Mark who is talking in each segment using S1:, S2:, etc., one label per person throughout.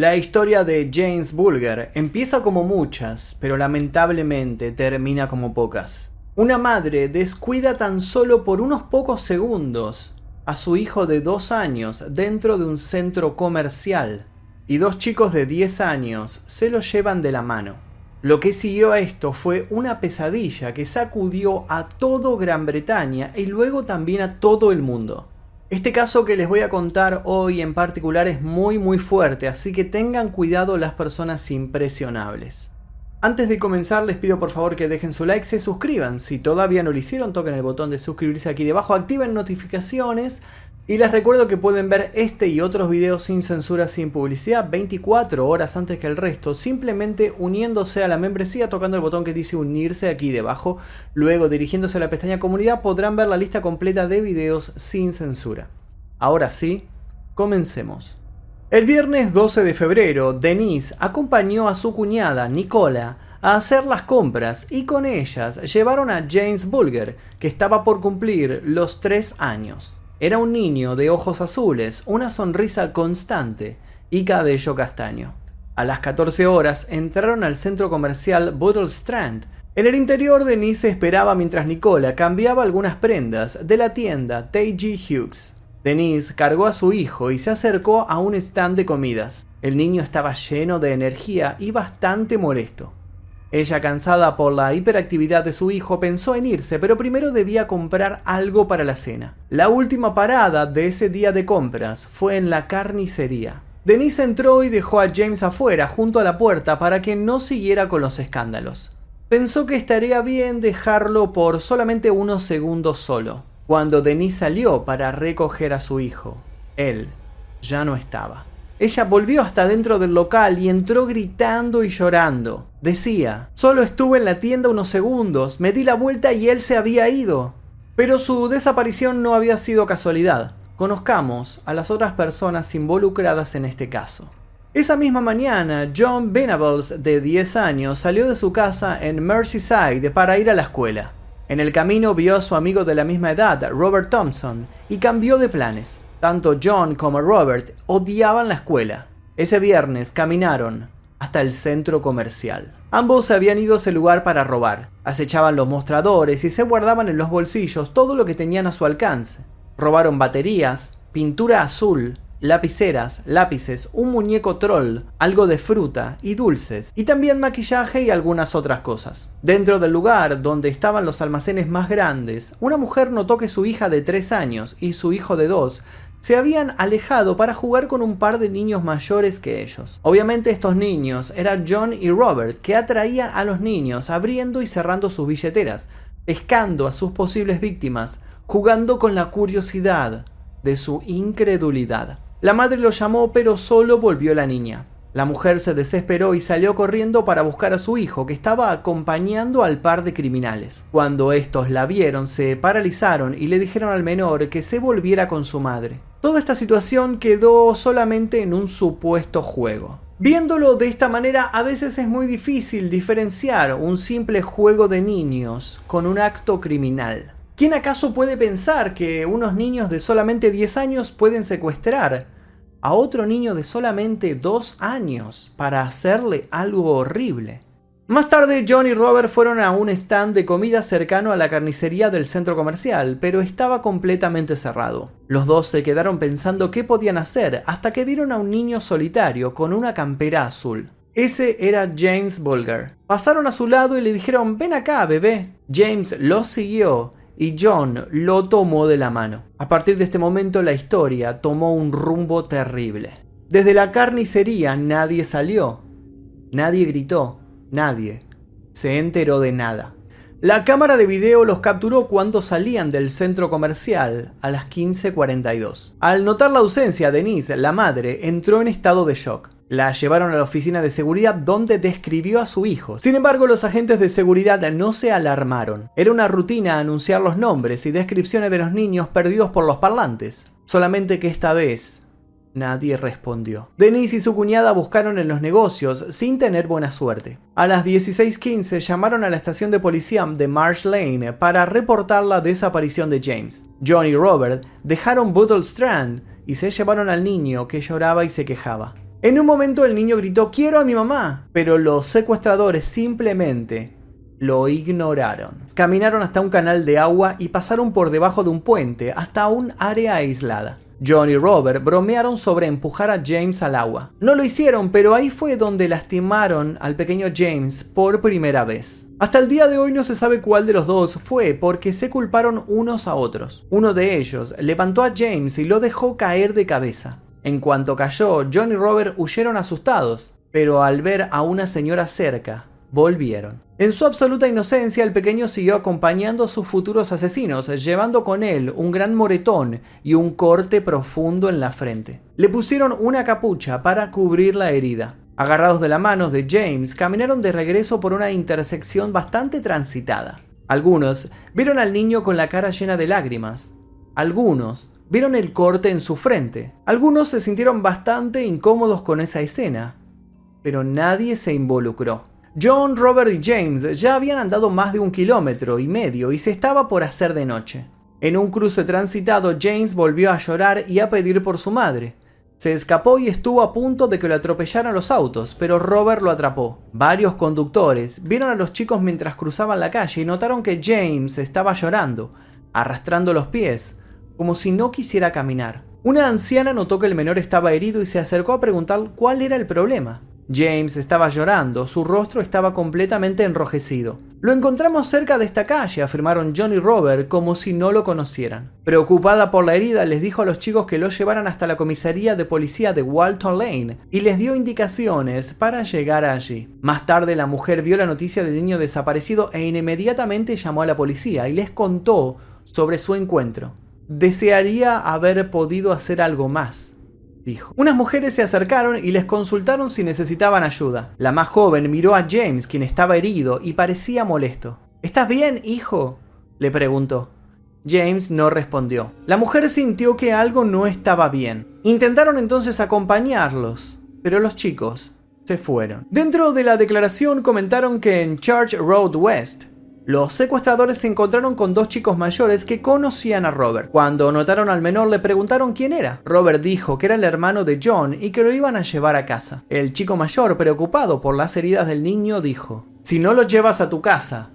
S1: La historia de James Bulger empieza como muchas, pero lamentablemente termina como pocas. Una madre descuida tan solo por unos pocos segundos a su hijo de dos años dentro de un centro comercial y dos chicos de 10 años se lo llevan de la mano. Lo que siguió a esto fue una pesadilla que sacudió a todo Gran Bretaña y luego también a todo el mundo. Este caso que les voy a contar hoy en particular es muy muy fuerte, así que tengan cuidado las personas impresionables. Antes de comenzar les pido por favor que dejen su like, se suscriban, si todavía no lo hicieron toquen el botón de suscribirse aquí debajo, activen notificaciones y les recuerdo que pueden ver este y otros videos sin censura, sin publicidad, 24 horas antes que el resto, simplemente uniéndose a la membresía tocando el botón que dice unirse aquí debajo. Luego, dirigiéndose a la pestaña comunidad, podrán ver la lista completa de videos sin censura. Ahora sí, comencemos. El viernes 12 de febrero, Denise acompañó a su cuñada, Nicola, a hacer las compras y con ellas llevaron a James Bulger, que estaba por cumplir los 3 años. Era un niño de ojos azules, una sonrisa constante y cabello castaño. A las 14 horas entraron al centro comercial Bottle Strand. En el interior, Denise esperaba mientras Nicola cambiaba algunas prendas de la tienda T.G. Hughes. Denise cargó a su hijo y se acercó a un stand de comidas. El niño estaba lleno de energía y bastante molesto. Ella, cansada por la hiperactividad de su hijo, pensó en irse, pero primero debía comprar algo para la cena. La última parada de ese día de compras fue en la carnicería. Denise entró y dejó a James afuera, junto a la puerta, para que no siguiera con los escándalos. Pensó que estaría bien dejarlo por solamente unos segundos solo. Cuando Denise salió para recoger a su hijo, él ya no estaba. Ella volvió hasta dentro del local y entró gritando y llorando. Decía, solo estuve en la tienda unos segundos, me di la vuelta y él se había ido. Pero su desaparición no había sido casualidad. Conozcamos a las otras personas involucradas en este caso. Esa misma mañana, John Venables, de 10 años, salió de su casa en Merseyside para ir a la escuela. En el camino vio a su amigo de la misma edad, Robert Thompson, y cambió de planes. Tanto John como Robert odiaban la escuela. Ese viernes caminaron hasta el centro comercial. Ambos habían ido a ese lugar para robar. Acechaban los mostradores y se guardaban en los bolsillos todo lo que tenían a su alcance. Robaron baterías, pintura azul, lapiceras, lápices, un muñeco troll, algo de fruta y dulces, y también maquillaje y algunas otras cosas. Dentro del lugar donde estaban los almacenes más grandes, una mujer notó que su hija de 3 años y su hijo de 2 se habían alejado para jugar con un par de niños mayores que ellos. Obviamente estos niños eran John y Robert, que atraían a los niños abriendo y cerrando sus billeteras, pescando a sus posibles víctimas, jugando con la curiosidad de su incredulidad. La madre lo llamó pero solo volvió la niña. La mujer se desesperó y salió corriendo para buscar a su hijo, que estaba acompañando al par de criminales. Cuando estos la vieron, se paralizaron y le dijeron al menor que se volviera con su madre. Toda esta situación quedó solamente en un supuesto juego. Viéndolo de esta manera, a veces es muy difícil diferenciar un simple juego de niños con un acto criminal. ¿Quién acaso puede pensar que unos niños de solamente 10 años pueden secuestrar a otro niño de solamente dos años para hacerle algo horrible. Más tarde, John y Robert fueron a un stand de comida cercano a la carnicería del centro comercial, pero estaba completamente cerrado. Los dos se quedaron pensando qué podían hacer hasta que vieron a un niño solitario con una campera azul. Ese era James Bulger. Pasaron a su lado y le dijeron, ven acá, bebé. James lo siguió y John lo tomó de la mano. A partir de este momento la historia tomó un rumbo terrible. Desde la carnicería nadie salió, nadie gritó, nadie se enteró de nada. La cámara de video los capturó cuando salían del centro comercial a las 15.42. Al notar la ausencia, Denise, la madre, entró en estado de shock. La llevaron a la oficina de seguridad donde describió a su hijo. Sin embargo, los agentes de seguridad no se alarmaron. Era una rutina anunciar los nombres y descripciones de los niños perdidos por los parlantes. Solamente que esta vez Nadie respondió. Denise y su cuñada buscaron en los negocios sin tener buena suerte. A las 16:15 llamaron a la estación de policía de Marsh Lane para reportar la desaparición de James. John y Robert dejaron Buttle Strand y se llevaron al niño que lloraba y se quejaba. En un momento el niño gritó quiero a mi mamá, pero los secuestradores simplemente lo ignoraron. Caminaron hasta un canal de agua y pasaron por debajo de un puente hasta un área aislada. John y Robert bromearon sobre empujar a James al agua. No lo hicieron, pero ahí fue donde lastimaron al pequeño James por primera vez. Hasta el día de hoy no se sabe cuál de los dos fue porque se culparon unos a otros. Uno de ellos levantó a James y lo dejó caer de cabeza. En cuanto cayó, John y Robert huyeron asustados, pero al ver a una señora cerca, volvieron. En su absoluta inocencia, el pequeño siguió acompañando a sus futuros asesinos, llevando con él un gran moretón y un corte profundo en la frente. Le pusieron una capucha para cubrir la herida. Agarrados de la mano de James, caminaron de regreso por una intersección bastante transitada. Algunos vieron al niño con la cara llena de lágrimas. Algunos vieron el corte en su frente. Algunos se sintieron bastante incómodos con esa escena, pero nadie se involucró. John, Robert y James ya habían andado más de un kilómetro y medio y se estaba por hacer de noche. En un cruce transitado, James volvió a llorar y a pedir por su madre. Se escapó y estuvo a punto de que lo atropellaran los autos, pero Robert lo atrapó. Varios conductores vieron a los chicos mientras cruzaban la calle y notaron que James estaba llorando, arrastrando los pies, como si no quisiera caminar. Una anciana notó que el menor estaba herido y se acercó a preguntar cuál era el problema. James estaba llorando, su rostro estaba completamente enrojecido. Lo encontramos cerca de esta calle, afirmaron John y Robert como si no lo conocieran. Preocupada por la herida, les dijo a los chicos que lo llevaran hasta la comisaría de policía de Walton Lane y les dio indicaciones para llegar allí. Más tarde la mujer vio la noticia del niño desaparecido e inmediatamente llamó a la policía y les contó sobre su encuentro. Desearía haber podido hacer algo más, dijo. Unas mujeres se acercaron y les consultaron si necesitaban ayuda. La más joven miró a James, quien estaba herido, y parecía molesto. ¿Estás bien, hijo? le preguntó. James no respondió. La mujer sintió que algo no estaba bien. Intentaron entonces acompañarlos, pero los chicos se fueron. Dentro de la declaración comentaron que en Church Road West los secuestradores se encontraron con dos chicos mayores que conocían a Robert. Cuando notaron al menor le preguntaron quién era. Robert dijo que era el hermano de John y que lo iban a llevar a casa. El chico mayor, preocupado por las heridas del niño, dijo, Si no lo llevas a tu casa,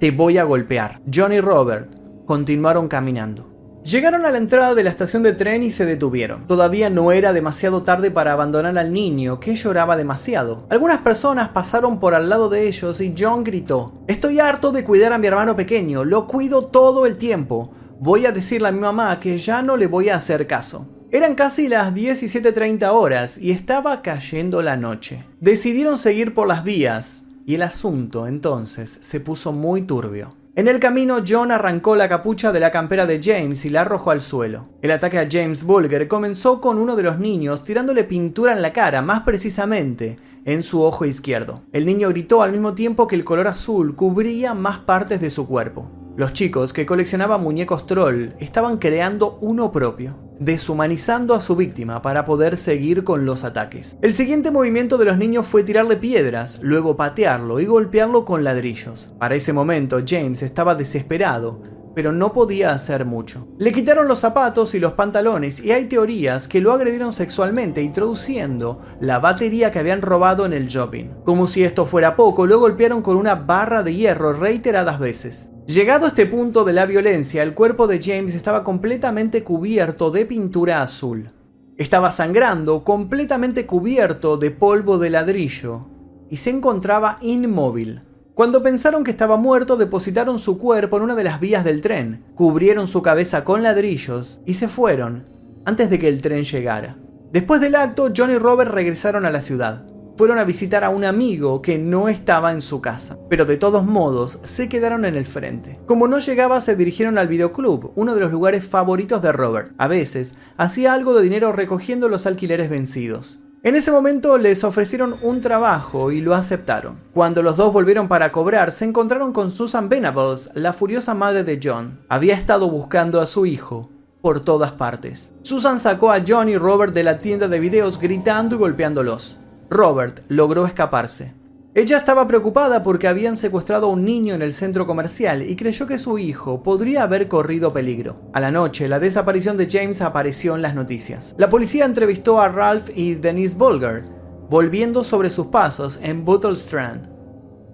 S1: te voy a golpear. John y Robert continuaron caminando. Llegaron a la entrada de la estación de tren y se detuvieron. Todavía no era demasiado tarde para abandonar al niño, que lloraba demasiado. Algunas personas pasaron por al lado de ellos y John gritó, Estoy harto de cuidar a mi hermano pequeño, lo cuido todo el tiempo. Voy a decirle a mi mamá que ya no le voy a hacer caso. Eran casi las 17.30 horas y estaba cayendo la noche. Decidieron seguir por las vías y el asunto entonces se puso muy turbio. En el camino, John arrancó la capucha de la campera de James y la arrojó al suelo. El ataque a James Bulger comenzó con uno de los niños tirándole pintura en la cara, más precisamente en su ojo izquierdo. El niño gritó al mismo tiempo que el color azul cubría más partes de su cuerpo. Los chicos que coleccionaban muñecos troll estaban creando uno propio, deshumanizando a su víctima para poder seguir con los ataques. El siguiente movimiento de los niños fue tirarle piedras, luego patearlo y golpearlo con ladrillos. Para ese momento James estaba desesperado, pero no podía hacer mucho. Le quitaron los zapatos y los pantalones y hay teorías que lo agredieron sexualmente introduciendo la batería que habían robado en el shopping. Como si esto fuera poco, lo golpearon con una barra de hierro reiteradas veces. Llegado a este punto de la violencia, el cuerpo de James estaba completamente cubierto de pintura azul. Estaba sangrando, completamente cubierto de polvo de ladrillo, y se encontraba inmóvil. Cuando pensaron que estaba muerto, depositaron su cuerpo en una de las vías del tren, cubrieron su cabeza con ladrillos y se fueron antes de que el tren llegara. Después del acto, John y Robert regresaron a la ciudad fueron a visitar a un amigo que no estaba en su casa, pero de todos modos se quedaron en el frente. Como no llegaba, se dirigieron al videoclub, uno de los lugares favoritos de Robert. A veces, hacía algo de dinero recogiendo los alquileres vencidos. En ese momento les ofrecieron un trabajo y lo aceptaron. Cuando los dos volvieron para cobrar, se encontraron con Susan Venables, la furiosa madre de John. Había estado buscando a su hijo por todas partes. Susan sacó a John y Robert de la tienda de videos gritando y golpeándolos. Robert logró escaparse. Ella estaba preocupada porque habían secuestrado a un niño en el centro comercial y creyó que su hijo podría haber corrido peligro. A la noche, la desaparición de James apareció en las noticias. La policía entrevistó a Ralph y Denise Bolger, volviendo sobre sus pasos en Bottle Strand.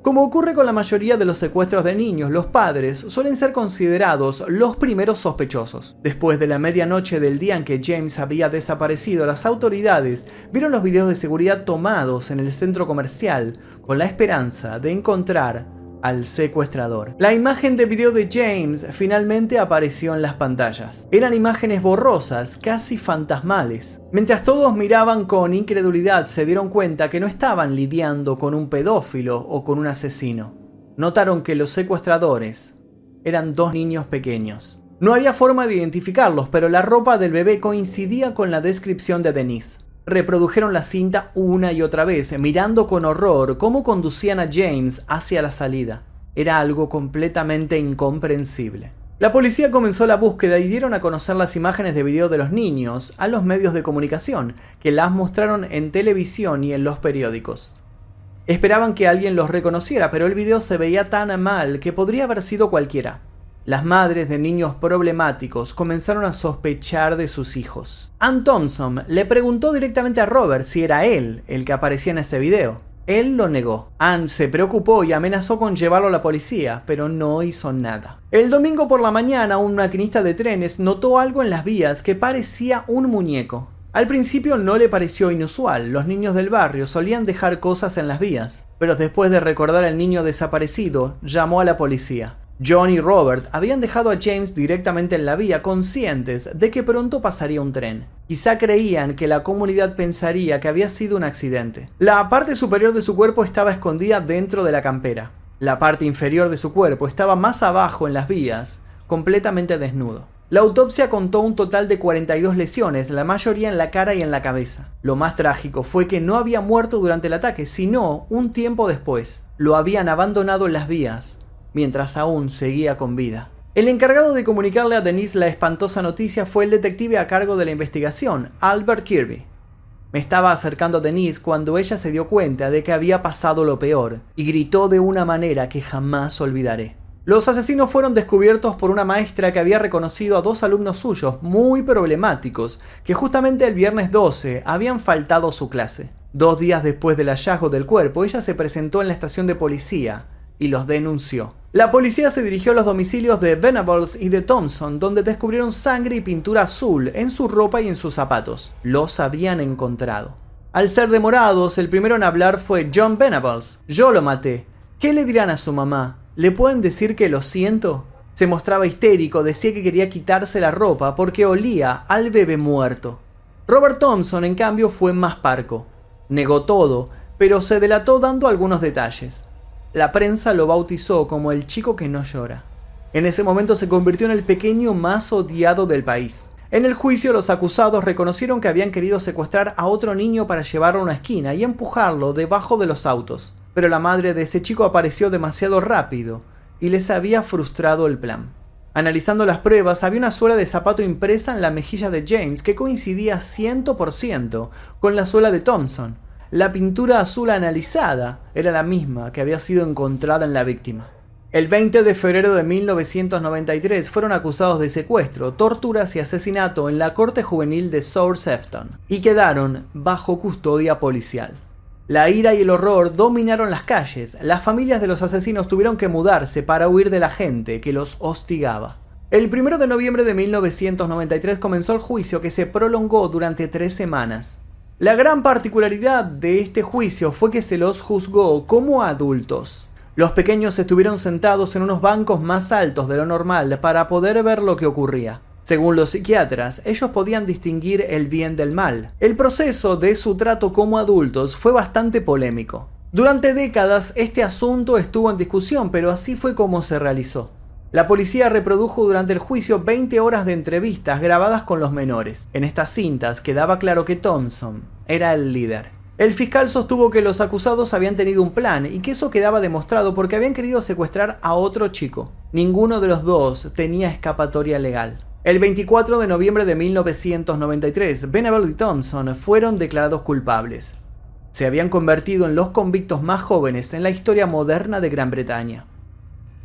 S1: Como ocurre con la mayoría de los secuestros de niños, los padres suelen ser considerados los primeros sospechosos. Después de la medianoche del día en que James había desaparecido, las autoridades vieron los videos de seguridad tomados en el centro comercial con la esperanza de encontrar al secuestrador. La imagen de video de James finalmente apareció en las pantallas. Eran imágenes borrosas, casi fantasmales. Mientras todos miraban con incredulidad, se dieron cuenta que no estaban lidiando con un pedófilo o con un asesino. Notaron que los secuestradores eran dos niños pequeños. No había forma de identificarlos, pero la ropa del bebé coincidía con la descripción de Denise reprodujeron la cinta una y otra vez, mirando con horror cómo conducían a James hacia la salida. Era algo completamente incomprensible. La policía comenzó la búsqueda y dieron a conocer las imágenes de video de los niños a los medios de comunicación, que las mostraron en televisión y en los periódicos. Esperaban que alguien los reconociera, pero el video se veía tan mal que podría haber sido cualquiera. Las madres de niños problemáticos comenzaron a sospechar de sus hijos. Ann Thompson le preguntó directamente a Robert si era él el que aparecía en ese video. Él lo negó. Ann se preocupó y amenazó con llevarlo a la policía, pero no hizo nada. El domingo por la mañana, un maquinista de trenes notó algo en las vías que parecía un muñeco. Al principio no le pareció inusual, los niños del barrio solían dejar cosas en las vías, pero después de recordar al niño desaparecido, llamó a la policía. John y Robert habían dejado a James directamente en la vía, conscientes de que pronto pasaría un tren. Quizá creían que la comunidad pensaría que había sido un accidente. La parte superior de su cuerpo estaba escondida dentro de la campera. La parte inferior de su cuerpo estaba más abajo en las vías, completamente desnudo. La autopsia contó un total de 42 lesiones, la mayoría en la cara y en la cabeza. Lo más trágico fue que no había muerto durante el ataque, sino un tiempo después. Lo habían abandonado en las vías, mientras aún seguía con vida. El encargado de comunicarle a Denise la espantosa noticia fue el detective a cargo de la investigación, Albert Kirby. Me estaba acercando a Denise cuando ella se dio cuenta de que había pasado lo peor y gritó de una manera que jamás olvidaré. Los asesinos fueron descubiertos por una maestra que había reconocido a dos alumnos suyos muy problemáticos que justamente el viernes 12 habían faltado su clase. Dos días después del hallazgo del cuerpo, ella se presentó en la estación de policía y los denunció. La policía se dirigió a los domicilios de Venables y de Thompson, donde descubrieron sangre y pintura azul en su ropa y en sus zapatos. Los habían encontrado. Al ser demorados, el primero en hablar fue John Venables. Yo lo maté. ¿Qué le dirán a su mamá? ¿Le pueden decir que lo siento? Se mostraba histérico, decía que quería quitarse la ropa porque olía al bebé muerto. Robert Thompson, en cambio, fue más parco. Negó todo, pero se delató dando algunos detalles. La prensa lo bautizó como el chico que no llora. En ese momento se convirtió en el pequeño más odiado del país. En el juicio los acusados reconocieron que habían querido secuestrar a otro niño para llevarlo a una esquina y empujarlo debajo de los autos. Pero la madre de ese chico apareció demasiado rápido y les había frustrado el plan. Analizando las pruebas, había una suela de zapato impresa en la mejilla de James que coincidía 100% con la suela de Thompson, la pintura azul analizada era la misma que había sido encontrada en la víctima. El 20 de febrero de 1993 fueron acusados de secuestro, torturas y asesinato en la corte juvenil de Southampton y quedaron bajo custodia policial. La ira y el horror dominaron las calles, las familias de los asesinos tuvieron que mudarse para huir de la gente que los hostigaba. El 1 de noviembre de 1993 comenzó el juicio que se prolongó durante tres semanas. La gran particularidad de este juicio fue que se los juzgó como adultos. Los pequeños estuvieron sentados en unos bancos más altos de lo normal para poder ver lo que ocurría. Según los psiquiatras, ellos podían distinguir el bien del mal. El proceso de su trato como adultos fue bastante polémico. Durante décadas este asunto estuvo en discusión, pero así fue como se realizó. La policía reprodujo durante el juicio 20 horas de entrevistas grabadas con los menores. En estas cintas quedaba claro que Thompson era el líder. El fiscal sostuvo que los acusados habían tenido un plan y que eso quedaba demostrado porque habían querido secuestrar a otro chico. Ninguno de los dos tenía escapatoria legal. El 24 de noviembre de 1993, Benabel y Thompson fueron declarados culpables. Se habían convertido en los convictos más jóvenes en la historia moderna de Gran Bretaña.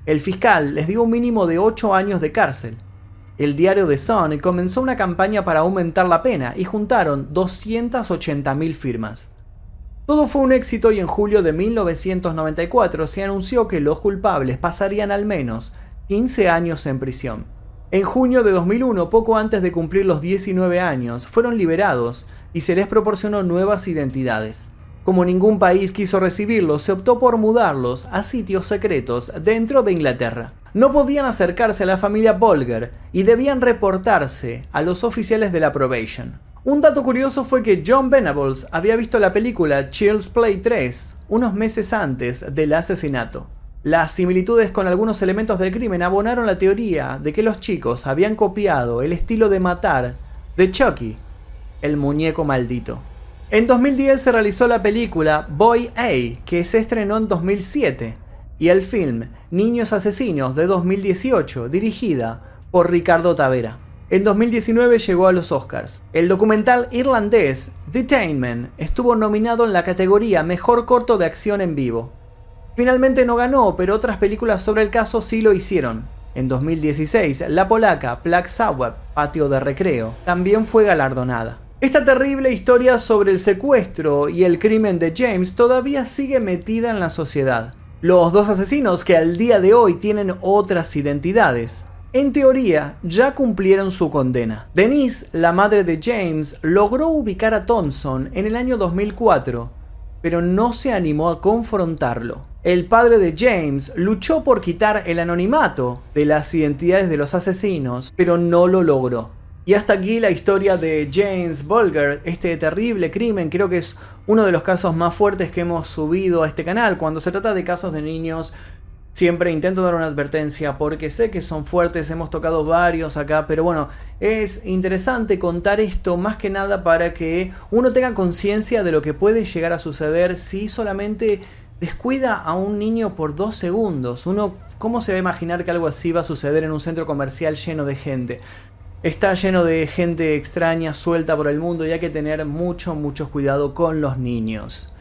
S1: El fiscal les dio un mínimo de 8 años de cárcel. El diario The Sun comenzó una campaña para aumentar la pena y juntaron 280.000 firmas. Todo fue un éxito y en julio de 1994 se anunció que los culpables pasarían al menos 15 años en prisión. En junio de 2001, poco antes de cumplir los 19 años, fueron liberados y se les proporcionó nuevas identidades. Como ningún país quiso recibirlos, se optó por mudarlos a sitios secretos dentro de Inglaterra. No podían acercarse a la familia Bolger y debían reportarse a los oficiales de la probation. Un dato curioso fue que John Venables había visto la película Child's Play 3 unos meses antes del asesinato. Las similitudes con algunos elementos del crimen abonaron la teoría de que los chicos habían copiado el estilo de matar de Chucky, el muñeco maldito. En 2010 se realizó la película Boy A, que se estrenó en 2007, y el film Niños Asesinos de 2018, dirigida por Ricardo Tavera. En 2019 llegó a los Oscars. El documental irlandés Detainment estuvo nominado en la categoría Mejor corto de acción en vivo. Finalmente no ganó, pero otras películas sobre el caso sí lo hicieron. En 2016, la polaca Black Sabbath, Patio de Recreo, también fue galardonada. Esta terrible historia sobre el secuestro y el crimen de James todavía sigue metida en la sociedad. Los dos asesinos que al día de hoy tienen otras identidades, en teoría, ya cumplieron su condena. Denise, la madre de James, logró ubicar a Thompson en el año 2004, pero no se animó a confrontarlo. El padre de James luchó por quitar el anonimato de las identidades de los asesinos, pero no lo logró. Y hasta aquí la historia de James Bulger, este terrible crimen, creo que es uno de los casos más fuertes que hemos subido a este canal. Cuando se trata de casos de niños Siempre intento dar una advertencia porque sé que son fuertes, hemos tocado varios acá, pero bueno, es interesante contar esto más que nada para que uno tenga conciencia de lo que puede llegar a suceder si solamente descuida a un niño por dos segundos. Uno, ¿cómo se va a imaginar que algo así va a suceder en un centro comercial lleno de gente? Está lleno de gente extraña, suelta por el mundo y hay que tener mucho, mucho cuidado con los niños.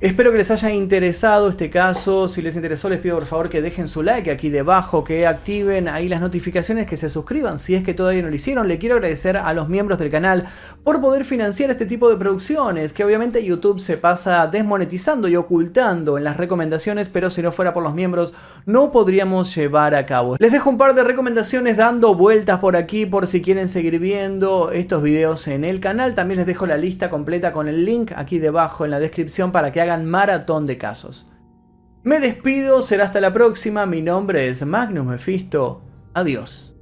S1: Espero que les haya interesado este caso. Si les interesó, les pido por favor que dejen su like aquí debajo, que activen ahí las notificaciones, que se suscriban si es que todavía no lo hicieron. Le quiero agradecer a los miembros del canal por poder financiar este tipo de producciones, que obviamente YouTube se pasa desmonetizando y ocultando en las recomendaciones, pero si no fuera por los miembros, no podríamos llevar a cabo. Les dejo un par de recomendaciones dando vueltas por aquí por si quieren seguir viendo estos videos en el canal. También les dejo la lista completa con el link aquí debajo en la descripción para que maratón de casos. Me despido, será hasta la próxima, mi nombre es Magnus Mephisto, adiós.